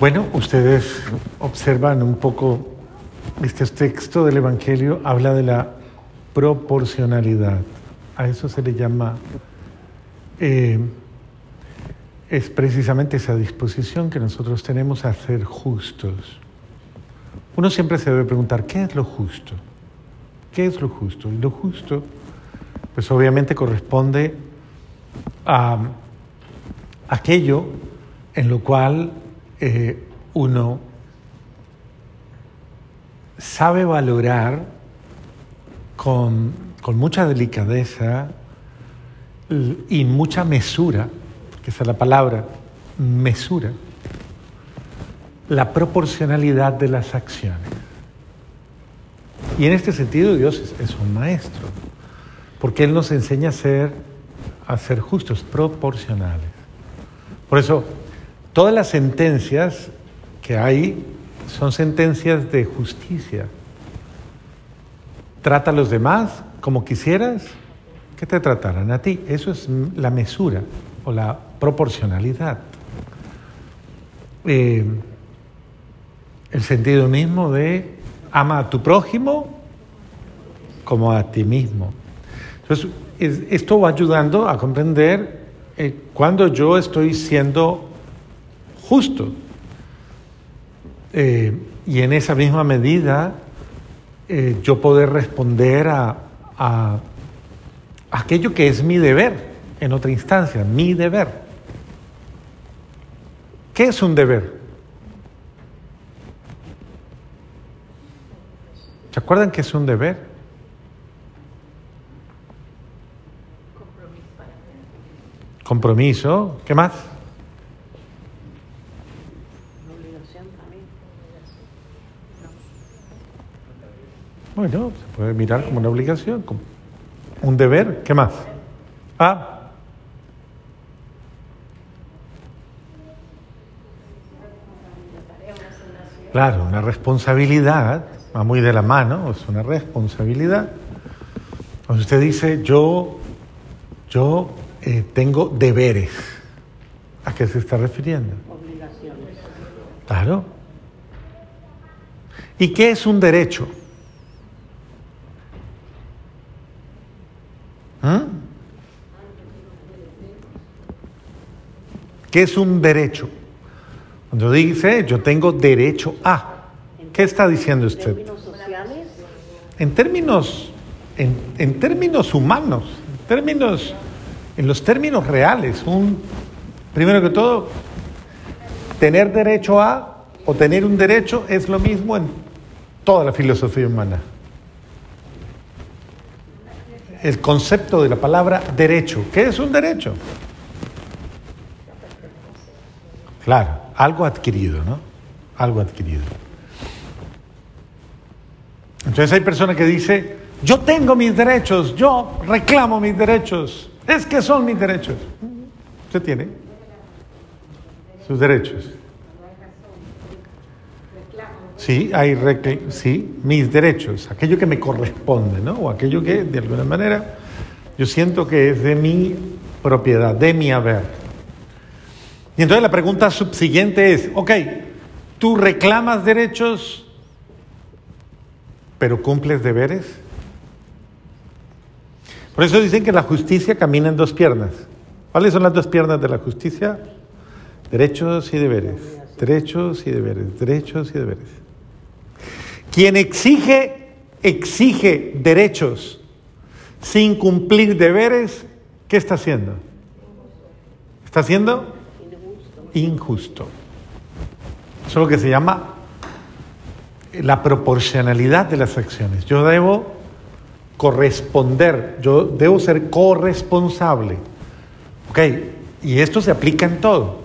Bueno, ustedes observan un poco, este texto del Evangelio habla de la proporcionalidad. A eso se le llama, eh, es precisamente esa disposición que nosotros tenemos a ser justos. Uno siempre se debe preguntar, ¿qué es lo justo? ¿Qué es lo justo? Y lo justo, pues obviamente corresponde a aquello en lo cual eh, uno sabe valorar con, con, mucha delicadeza y mucha mesura, que esa es la palabra, mesura, la proporcionalidad de las acciones. Y en este sentido Dios es, es un maestro, porque Él nos enseña a ser, a ser justos, proporcionales. Por eso, todas las sentencias que hay son sentencias de justicia. Trata a los demás como quisieras que te trataran a ti. Eso es la mesura o la proporcionalidad. Eh, el sentido mismo de ama a tu prójimo como a ti mismo. Entonces, esto va ayudando a comprender eh, cuando yo estoy siendo justo. Eh, y en esa misma medida eh, yo poder responder a, a, aquello que es mi deber, en otra instancia, mi deber. ¿Qué es un deber? ¿Se acuerdan que es un deber? Compromiso. ¿Qué más? Bueno, se puede mirar como una obligación, como un deber. ¿Qué más? Ah. Claro, una responsabilidad, va muy de la mano, es una responsabilidad. Cuando usted dice, yo, yo eh, tengo deberes, ¿a qué se está refiriendo? Obligaciones. Claro. ¿Y qué es un derecho? ¿Ah? ¿Qué es un derecho? Cuando dice yo tengo derecho a, ¿qué está diciendo ¿En usted? En términos, en, en términos humanos, en términos, en los términos reales, un, primero que todo, tener derecho a o tener un derecho es lo mismo en toda la filosofía humana. El concepto de la palabra derecho, ¿qué es un derecho? Claro, algo adquirido, ¿no? Algo adquirido. Entonces hay personas que dicen, yo tengo mis derechos, yo reclamo mis derechos, es que son mis derechos. Usted tiene sus derechos. Sí, hay sí, mis derechos, aquello que me corresponde, ¿no? O aquello que de alguna manera yo siento que es de mi propiedad, de mi haber. Y entonces la pregunta subsiguiente es, ok, tú reclamas derechos, pero cumples deberes. Por eso dicen que la justicia camina en dos piernas. ¿Cuáles son las dos piernas de la justicia? Derechos y deberes. Derechos y deberes. Derechos y deberes. Quien exige, exige derechos sin cumplir deberes, ¿qué está haciendo? Está haciendo injusto. Eso es lo que se llama la proporcionalidad de las acciones. Yo debo corresponder, yo debo ser corresponsable. Ok, y esto se aplica en todo.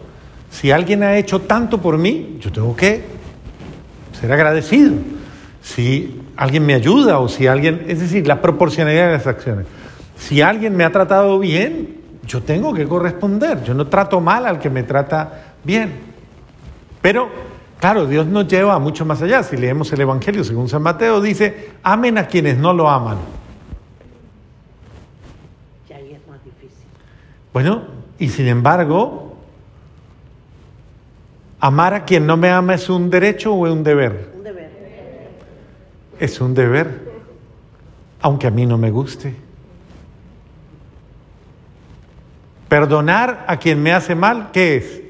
Si alguien ha hecho tanto por mí, yo tengo que ser agradecido. Si alguien me ayuda o si alguien, es decir, la proporcionalidad de las acciones. Si alguien me ha tratado bien, yo tengo que corresponder. Yo no trato mal al que me trata bien. Pero, claro, Dios nos lleva mucho más allá. Si leemos el Evangelio según San Mateo, dice, amen a quienes no lo aman. Y ahí es más difícil. Bueno, y sin embargo, ¿Amar a quien no me ama es un derecho o es un deber? Es un deber, aunque a mí no me guste. Perdonar a quien me hace mal, ¿qué es?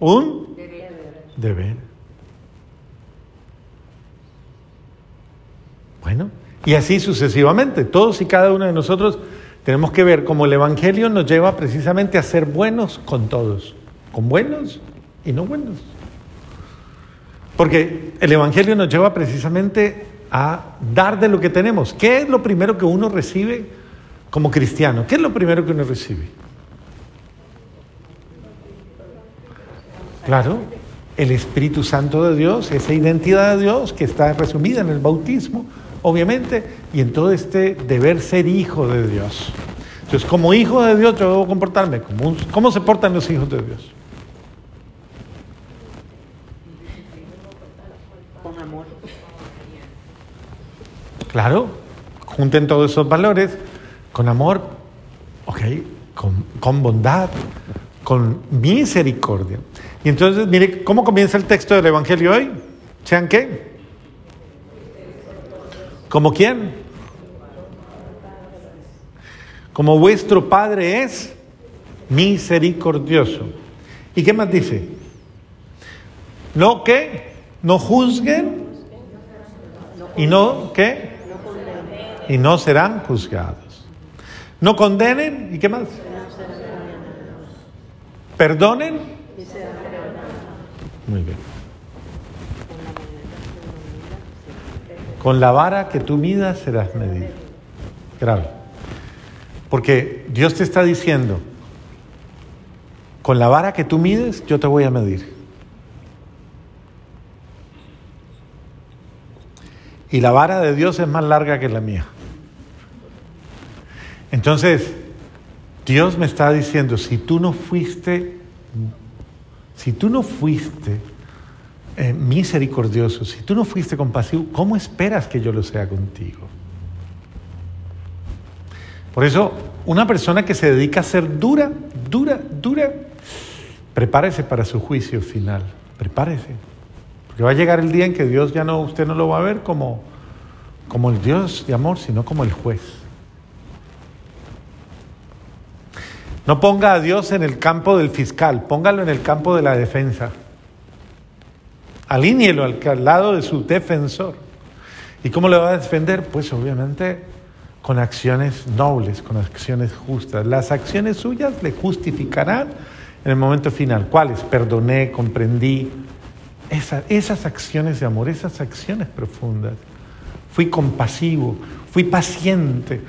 Un deber. Un deber. Bueno, y así sucesivamente. Todos y cada uno de nosotros tenemos que ver cómo el Evangelio nos lleva precisamente a ser buenos con todos, con buenos y no buenos. Porque el Evangelio nos lleva precisamente a dar de lo que tenemos. ¿Qué es lo primero que uno recibe como cristiano? ¿Qué es lo primero que uno recibe? Claro, el Espíritu Santo de Dios, esa identidad de Dios que está resumida en el bautismo, obviamente, y en todo este deber ser hijo de Dios. Entonces, como hijo de Dios, yo debo comportarme como ¿Cómo se portan los hijos de Dios? Con amor. Claro, junten todos esos valores con amor, ok, con, con bondad, con misericordia. Y entonces, mire, ¿cómo comienza el texto del Evangelio hoy? ¿Sean qué? ¿Como quién? Como vuestro Padre es misericordioso. ¿Y qué más dice? No que no juzguen y no condenen. y no serán juzgados. No condenen y qué más? Perdonen. Muy bien. Con la vara que tú midas serás medido. Grave. Porque Dios te está diciendo, con la vara que tú mides, yo te voy a medir. Y la vara de Dios es más larga que la mía. Entonces, Dios me está diciendo, si tú no fuiste, si tú no fuiste eh, misericordioso, si tú no fuiste compasivo, ¿cómo esperas que yo lo sea contigo? Por eso, una persona que se dedica a ser dura, dura, dura, prepárese para su juicio final, prepárese. Porque va a llegar el día en que Dios ya no, usted no lo va a ver como, como el Dios de amor, sino como el juez. No ponga a Dios en el campo del fiscal, póngalo en el campo de la defensa. Alíñelo al, al lado de su defensor. ¿Y cómo le va a defender? Pues obviamente con acciones nobles, con acciones justas. Las acciones suyas le justificarán en el momento final. ¿Cuáles? Perdoné, comprendí. Esa- esas acciones de amor, esas acciones profundas. Fui compasivo, fui paciente.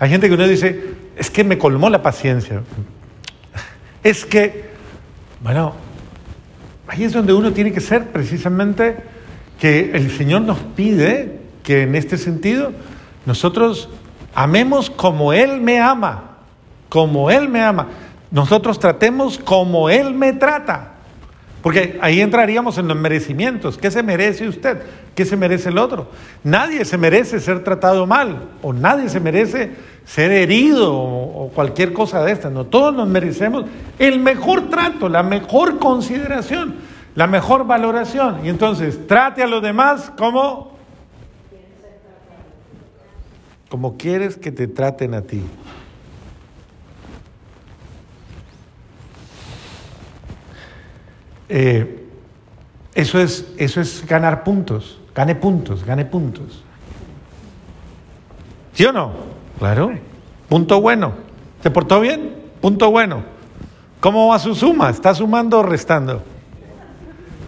Hay gente que uno dice, es que me colmó la paciencia. Es que, bueno, Ahí es donde uno tiene que ser precisamente que el Señor nos pide que en este sentido nosotros amemos como Él me ama, como Él me ama. Nosotros tratemos como Él me trata. Porque ahí entraríamos en los merecimientos. ¿Qué se merece usted? ¿Qué se merece el otro? Nadie se merece ser tratado mal o nadie se merece ser herido o, cualquier cosa de estas. No, todos nos merecemos el mejor trato, la mejor consideración, la mejor valoración. Y entonces trate a los demás como como quieres que te traten a ti. Eh, eso, es, eso es ganar puntos. Gane puntos, gane puntos. ¿Sí o no? Claro. Punto bueno. ¿Se portó bien? Punto bueno. ¿Cómo va su suma? ¿Está sumando o restando?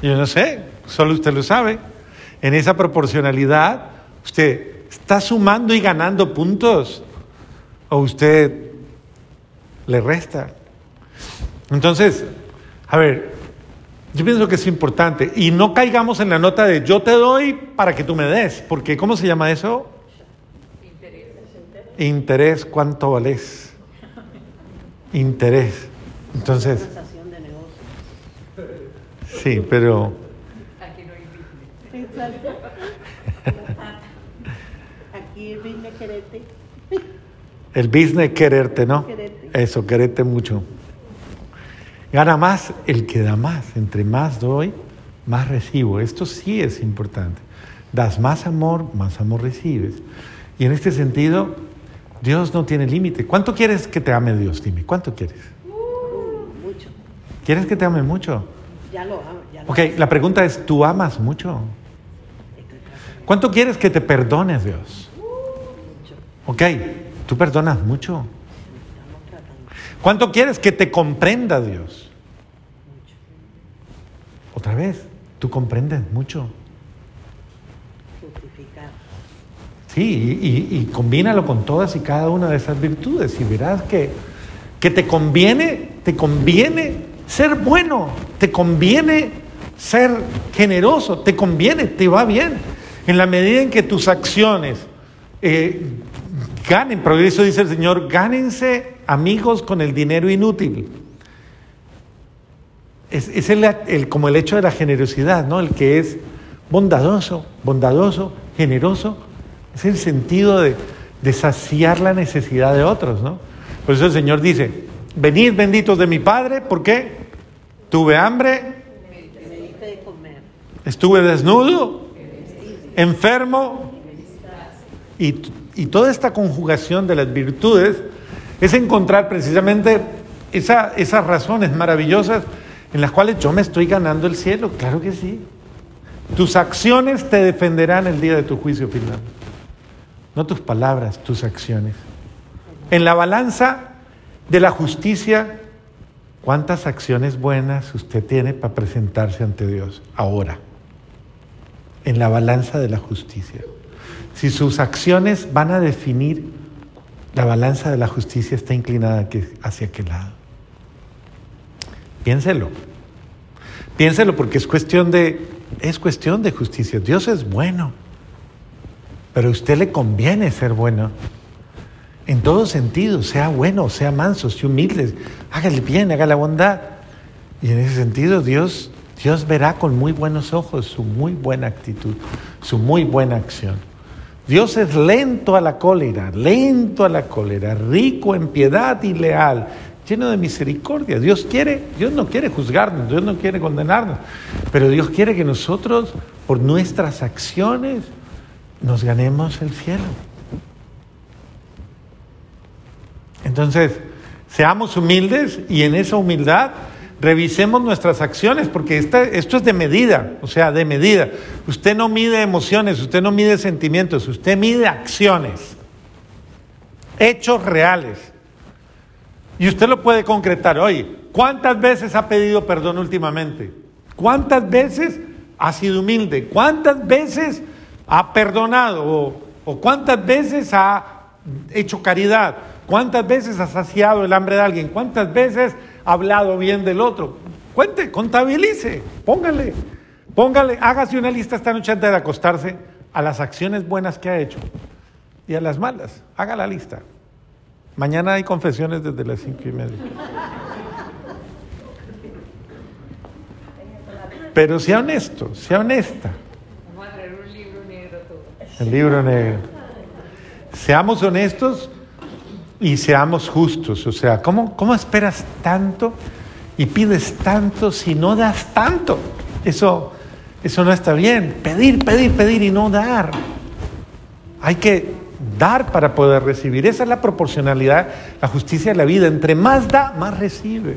Yo no sé, solo usted lo sabe. En esa proporcionalidad, ¿usted está sumando y ganando puntos? ¿O usted le resta? Entonces, a ver, yo pienso que es importante. Y no caigamos en la nota de yo te doy para que tú me des. Porque, ¿cómo se llama eso? Interés. ¿cuánto vales? Interés. Entonces, sí, pero Exacto. Aquí el business quererte. el business es quererte, ¿no? Eso, quererte mucho. Gana más el que da más. Entre más doy, más recibo. Esto sí es importante. Das más amor, más amor recibes. Y en este sentido, Dios no tiene límite. ¿Cuánto quieres que te ame Dios? Dime, ¿cuánto quieres? Mucho. ¿Quieres que te ame mucho? Ya lo amo. Ya lo Ok, la pregunta es, ¿tú amas mucho? ¿Cuánto quieres que te perdones Dios? mucho. Ok, ¿tú perdonas mucho? ¿Cuánto quieres que te comprenda Dios? Otra vez, ¿tú comprendes mucho? Justificar. Sí, y, y- y combínalo con todas y cada una de esas virtudes y verás que, que te conviene, te conviene ser bueno, te conviene ser generoso, te conviene, te va bien. En la medida en que tus acciones eh, ganen, progreso dice el Señor, gánense amigos con el dinero inútil. Es, es el- el- como el hecho de la generosidad, ¿no? El que es bondadoso, bondadoso, generoso, es el sentido de, de saciar la necesidad de otros, ¿no? Por eso el Señor dice, venid benditos de mi Padre, ¿por qué? Tuve hambre, estuve desnudo, enfermo, y, y toda esta conjugación de las virtudes es encontrar precisamente esa- esas razones maravillosas en las cuales yo me estoy ganando el cielo, claro que sí. Tus acciones te defenderán el día de tu juicio final. No tus palabras, tus acciones. En la balanza de la justicia, ¿cuántas acciones buenas usted tiene para presentarse ante Dios ahora? En la balanza de la justicia. Si sus acciones van a definir, la balanza de la justicia está inclinada hacia qué lado. Piénselo. Piénselo porque es cuestión de es cuestión de justicia. Dios es bueno. Pero a usted le conviene ser bueno. En todo sentido, sea bueno, sea manso, sea humilde, hágale bien, haga la bondad. Y en ese sentido, Dios, Dios verá con muy buenos ojos su muy buena actitud, su muy buena acción. Dios es lento a la cólera, lento a la cólera, rico en piedad y leal, lleno de misericordia. Dios quiere, Dios no quiere juzgarnos, Dios no quiere condenarnos, pero Dios quiere que nosotros, por nuestras acciones, nos ganemos el cielo. Entonces, seamos humildes y en esa humildad revisemos nuestras acciones, porque esta- esto es de medida, o sea, de medida. Usted no mide emociones, usted no mide sentimientos, usted mide acciones, hechos reales. Y usted lo puede concretar. Oye, ¿cuántas veces ha pedido perdón últimamente? ¿Cuántas veces ha sido humilde? ¿Cuántas veces ha perdonado? ¿O, cuántas veces ha hecho caridad? ¿Cuántas veces ha saciado el hambre de alguien? ¿Cuántas veces ha hablado bien del otro? Cuente, contabilice, póngale, póngale, hágase una lista esta noche antes de acostarse a las acciones buenas que ha hecho y a las malas. Haga la lista. Mañana hay confesiones desde las cinco y media. Pero sea honesto, sea honesta. Vamos a traer un libro negro todo. El libro negro. Seamos honestos y seamos justos. O sea, ¿cómo, cómo esperas tanto y pides tanto si no das tanto? Eso, eso no está bien. Pedir, pedir, pedir y no dar. Hay que dar para poder recibir. Esa es la proporcionalidad, la justicia de la vida. Entre más da, más recibe.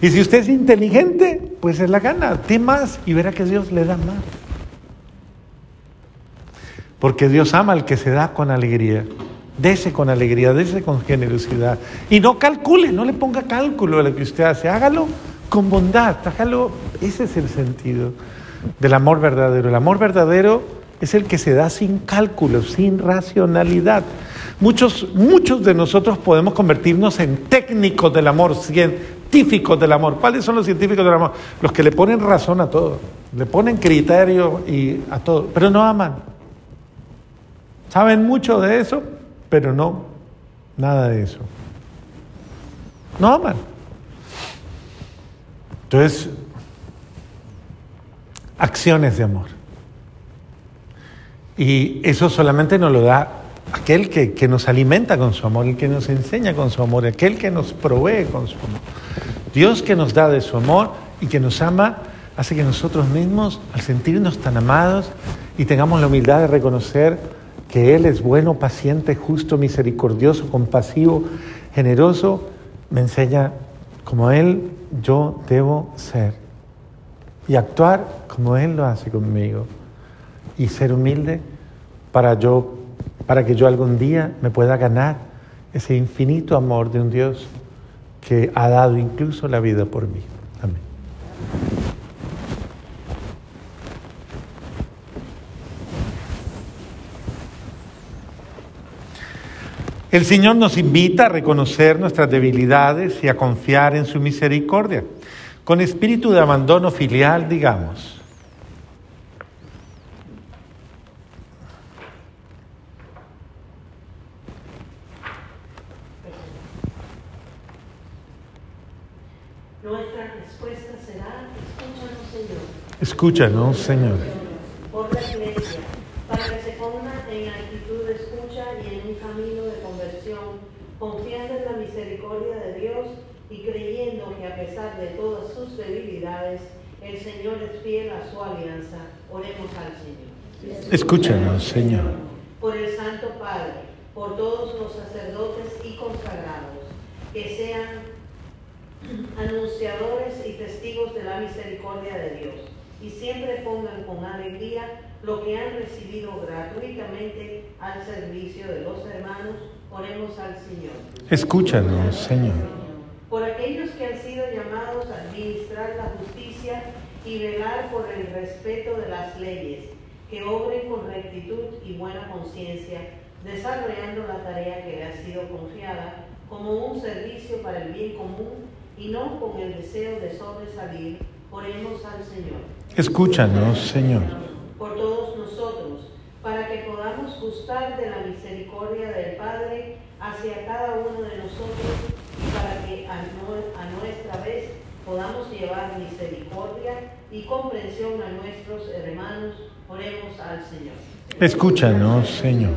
Y si usted es inteligente, pues se la gana. Dé más y verá que Dios le da más. Porque Dios ama al que se da con alegría. Dese con alegría, dese con generosidad. Y no calcule, no le ponga cálculo a lo que usted hace. Hágalo con bondad, hágalo. Ese es el sentido del amor verdadero. El amor verdadero es el que se da sin cálculo, sin racionalidad. Muchos, muchos de nosotros podemos convertirnos en técnicos del amor, científicos del amor. ¿Cuáles son los científicos del amor? Los que le ponen razón a todo, le ponen criterio y a todo, pero no aman. Saben mucho de eso, pero no nada de eso. No aman. Entonces, acciones de amor. Y eso solamente nos lo da aquel que, que nos alimenta con su amor, el que nos enseña con su amor, aquel que nos provee con su amor. Dios que nos da de su amor y que nos ama, hace que nosotros mismos, al sentirnos tan amados y tengamos la humildad de reconocer que Él es bueno, paciente, justo, misericordioso, compasivo, generoso, me enseña como Él yo debo ser y actuar como Él lo hace conmigo y ser humilde para yo para que yo algún día me pueda ganar ese infinito amor de un Dios que ha dado incluso la vida por mí. Amén. El Señor nos invita a reconocer nuestras debilidades y a confiar en su misericordia. Con espíritu de abandono filial, digamos, Nuestra respuesta será, escúchanos Señor, escúchanos, Señor. por la iglesia, para que se ponga en actitud de escucha y en un camino de conversión, confiando en la misericordia de Dios y creyendo que a pesar de todas sus debilidades, el Señor es fiel a su alianza. Oremos al Señor. Escúchanos, Señor. por el Santo Padre, por todos los sacerdotes y consagrados, que sean anunciadores y testigos de la misericordia de Dios, y siempre pongan con alegría lo que han recibido gratuitamente al servicio de los hermanos. Oremos al Señor. Escúchanos, Señor. Por aquellos que han sido llamados a administrar la justicia y velar por el respeto de las leyes, que obren con rectitud y buena conciencia, desarrollando la tarea que le ha sido confiada como un servicio para el bien común y no con el deseo de sobresalir, oremos al Señor. Escúchanos, Señor. Por todos nosotros, para que podamos gustar de la misericordia del Padre hacia cada uno de nosotros y para que a, a nuestra vez podamos llevar misericordia y comprensión a nuestros hermanos, oremos al Señor. Escúchanos, Señor.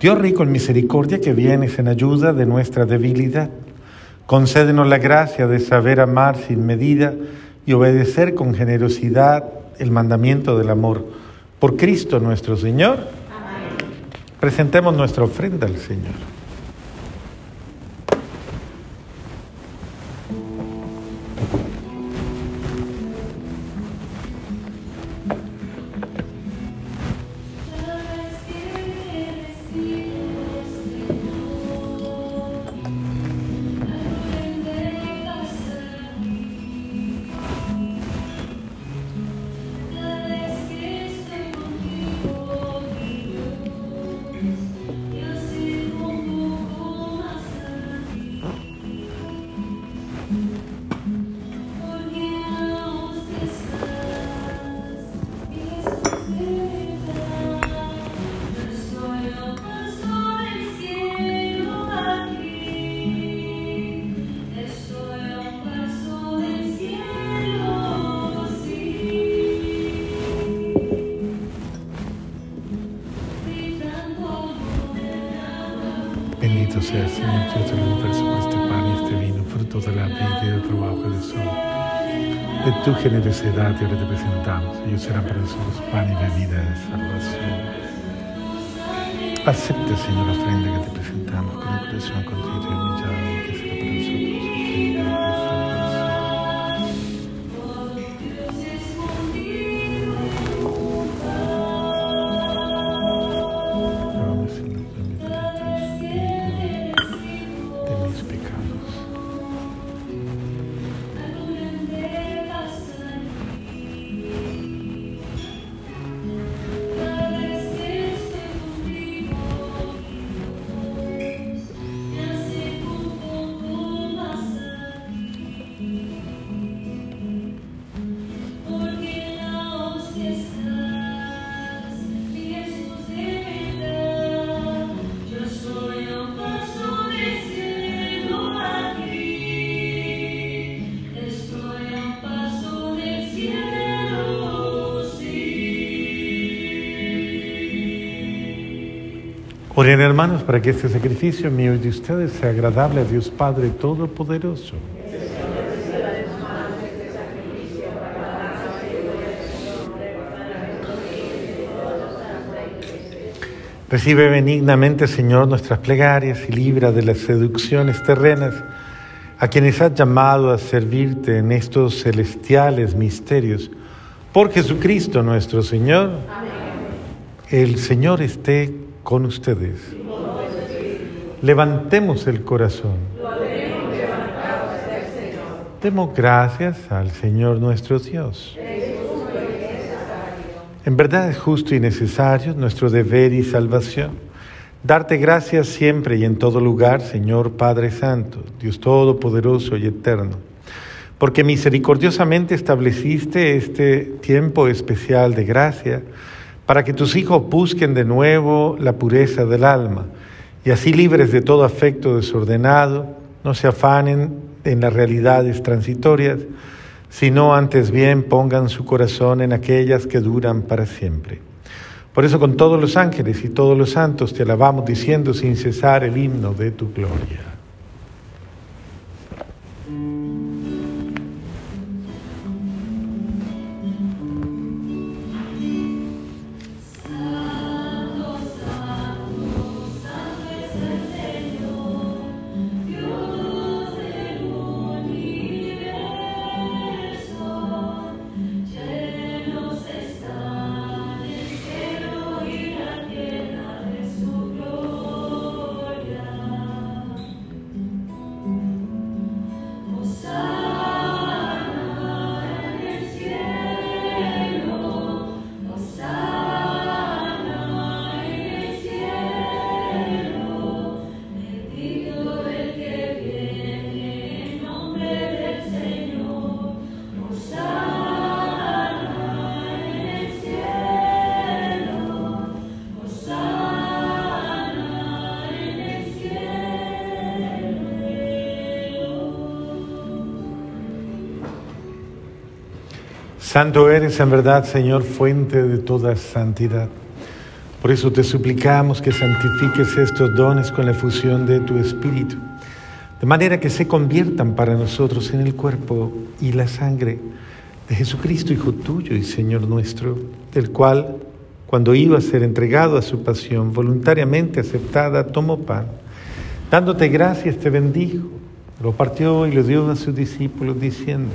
Dios rico en misericordia que vienes en ayuda de nuestra debilidad, concédenos la gracia de saber amar sin medida y obedecer con generosidad el mandamiento del amor. Por Cristo nuestro Señor. Presentemos nuestra ofrenda al Señor. Tu generosidad te presentamos. Ellos serán para nosotros pan y bebida de salvación. Acepta, Señor, la ofrenda que te presentamos con un corazón contrito y humillado, Oren hermanos para que este sacrificio mío y de ustedes sea agradable a Dios Padre Todopoderoso. Recibe benignamente, Señor, nuestras plegarias y libra de las seducciones terrenas a quienes has llamado a servirte en estos celestiales misterios. Por Jesucristo nuestro Señor. El Señor esté con ustedes. Levantemos el corazón. Demos gracias al Señor nuestro Dios. En verdad es justo y necesario nuestro deber y salvación. Darte gracias siempre y en todo lugar, Señor Padre Santo, Dios Todopoderoso y Eterno, porque misericordiosamente estableciste este tiempo especial de gracia para que tus hijos busquen de nuevo la pureza del alma y así libres de todo afecto desordenado, no se afanen en las realidades transitorias, sino antes bien pongan su corazón en aquellas que duran para siempre. Por eso con todos los ángeles y todos los santos te alabamos diciendo sin cesar el himno de tu gloria. Santo eres en verdad, Señor, fuente de toda santidad. Por eso te suplicamos que santifiques estos dones con la fusión de tu Espíritu, de manera que se conviertan para nosotros en el cuerpo y la sangre de Jesucristo, Hijo tuyo y Señor nuestro, del cual, cuando iba a ser entregado a su pasión, voluntariamente aceptada, tomó pan. Dándote gracias, te bendijo, lo partió y lo dio a sus discípulos, diciendo,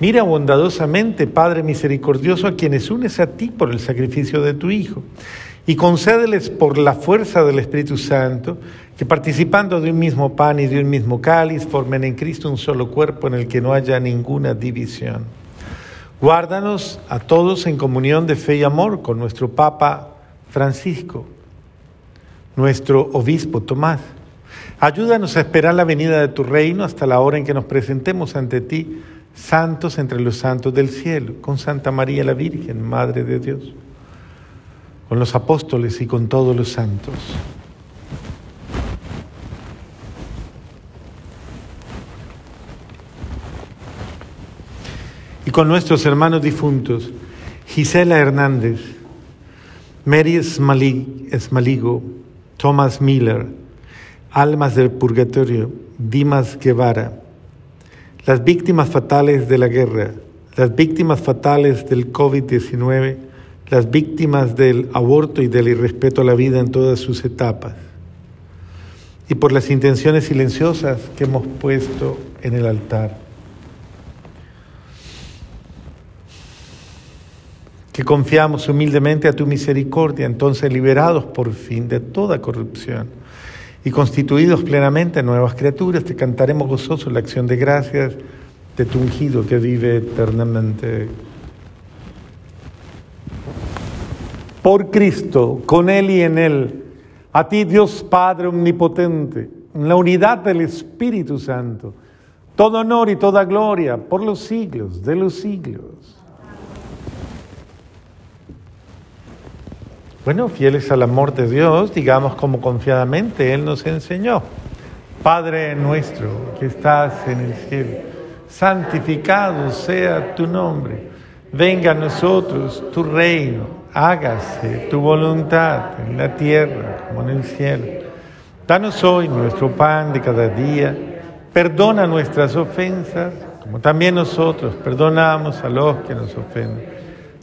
Mira bondadosamente, Padre misericordioso, a quienes unes a ti por el sacrificio de tu Hijo, y concédeles por la fuerza del Espíritu Santo que participando de un mismo pan y de un mismo cáliz formen en Cristo un solo cuerpo en el que no haya ninguna división. Guárdanos a todos en comunión de fe y amor con nuestro Papa Francisco, nuestro Obispo Tomás. Ayúdanos a esperar la venida de tu reino hasta la hora en que nos presentemos ante ti, santos entre los santos del cielo, con Santa María la Virgen, Madre de Dios con los apóstoles y con todos los santos. Y con nuestros hermanos difuntos, Gisela Hernández, Mary Esmaligo, Thomas Miller, Almas del Purgatorio, Dimas Guevara, las víctimas fatales de la guerra, las víctimas fatales del COVID-19, las víctimas del aborto y del irrespeto a la vida en todas sus etapas, y por las intenciones silenciosas que hemos puesto en el altar. Que confiamos humildemente a tu misericordia, entonces liberados por fin de toda corrupción y constituidos plenamente nuevas criaturas, te cantaremos gozosos la acción de gracias de tu ungido que vive eternamente. por Cristo, con Él y en Él, a ti Dios Padre Omnipotente, en la unidad del Espíritu Santo, todo honor y toda gloria por los siglos de los siglos. Bueno, fieles al amor de Dios, digamos como confiadamente Él nos enseñó. Padre nuestro que estás en el cielo, santificado sea tu nombre, venga a nosotros tu reino hágase tu voluntad en la tierra como en el cielo. Danos hoy nuestro pan de cada día. Perdona nuestras ofensas, como también nosotros perdonamos a los que nos ofenden.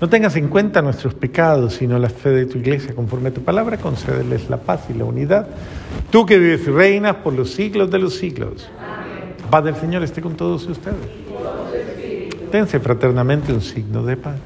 No tengas en cuenta nuestros pecados, sino la fe de tu iglesia. Conforme a tu palabra, concédeles la paz y la unidad. Tú que vives y reinas por los siglos de los siglos. La paz del Señor esté con todos ustedes. Dense fraternamente un signo de paz.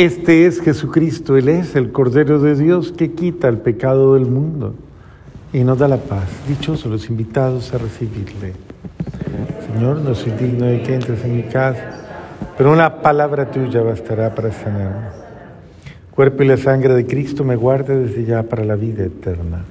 Este es Jesucristo, Él es el Cordero de Dios que quita el pecado del mundo y nos da la paz. Dichosos los invitados a recibirle. Señor, no soy digno de que entres en mi casa, pero una palabra tuya bastará para sanarme. Cuerpo y la sangre de Cristo me guarde desde ya para la vida eterna.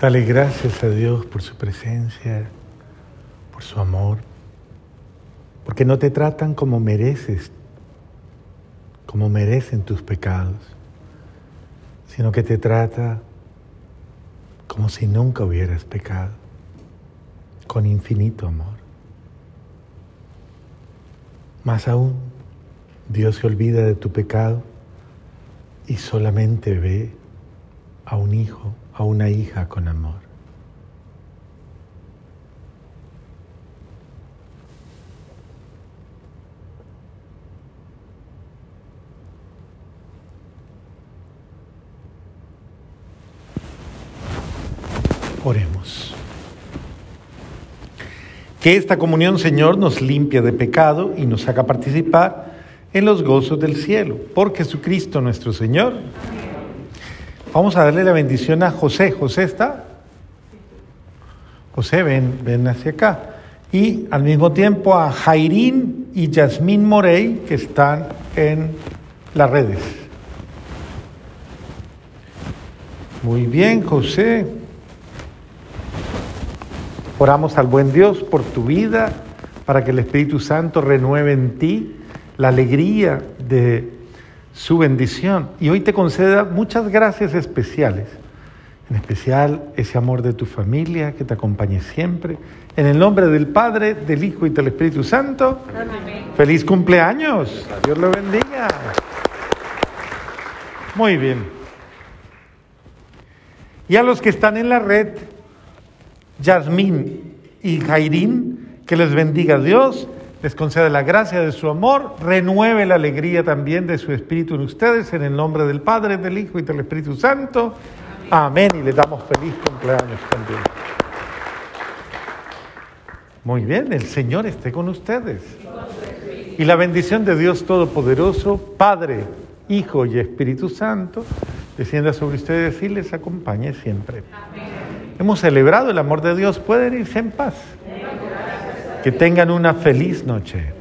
Dale gracias a Dios por su presencia, por su amor, porque no te tratan como mereces, como merecen tus pecados, sino que te trata como si nunca hubieras pecado, con infinito amor. Más aún, Dios se olvida de tu pecado y solamente ve a un hijo, a una hija con amor. Oremos. Que esta comunión, Señor, nos limpie de pecado y nos haga participar en los gozos del cielo. Por Jesucristo nuestro Señor. Vamos a darle la bendición a José. ¿José está? José, ven, ven hacia acá. Y al mismo tiempo a Jairín y Yasmín Morey, que están en las redes. Muy bien, José. Oramos al buen Dios por tu vida, para que el Espíritu Santo renueve en ti la alegría de su bendición y hoy te conceda muchas gracias especiales, en especial ese amor de tu familia que te acompañe siempre. En el nombre del Padre, del Hijo y del Espíritu Santo. Feliz cumpleaños. Dios lo bendiga. Muy bien. Y a los que están en la red, Yasmín y Jairín, que les bendiga Dios les concede la gracia de su amor, renueve la alegría también de su Espíritu en ustedes, en el nombre del Padre, del Hijo y del Espíritu Santo. Amén. Y les damos feliz cumpleaños también. Muy bien, el Señor esté con ustedes. Y la bendición de Dios Todopoderoso, Padre, Hijo y Espíritu Santo, descienda sobre ustedes y les acompañe siempre. Hemos celebrado el amor de Dios. Pueden irse en paz. Que tengan una feliz noche.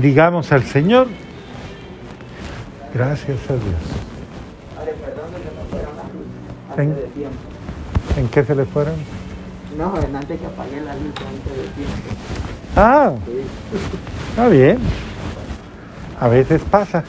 Bendigamos al Señor. Gracias a Dios. ¿En, ¿En qué se le fueron? No, antes que apagué la luz antes de tiempo. Ah, está bien. A veces pasa.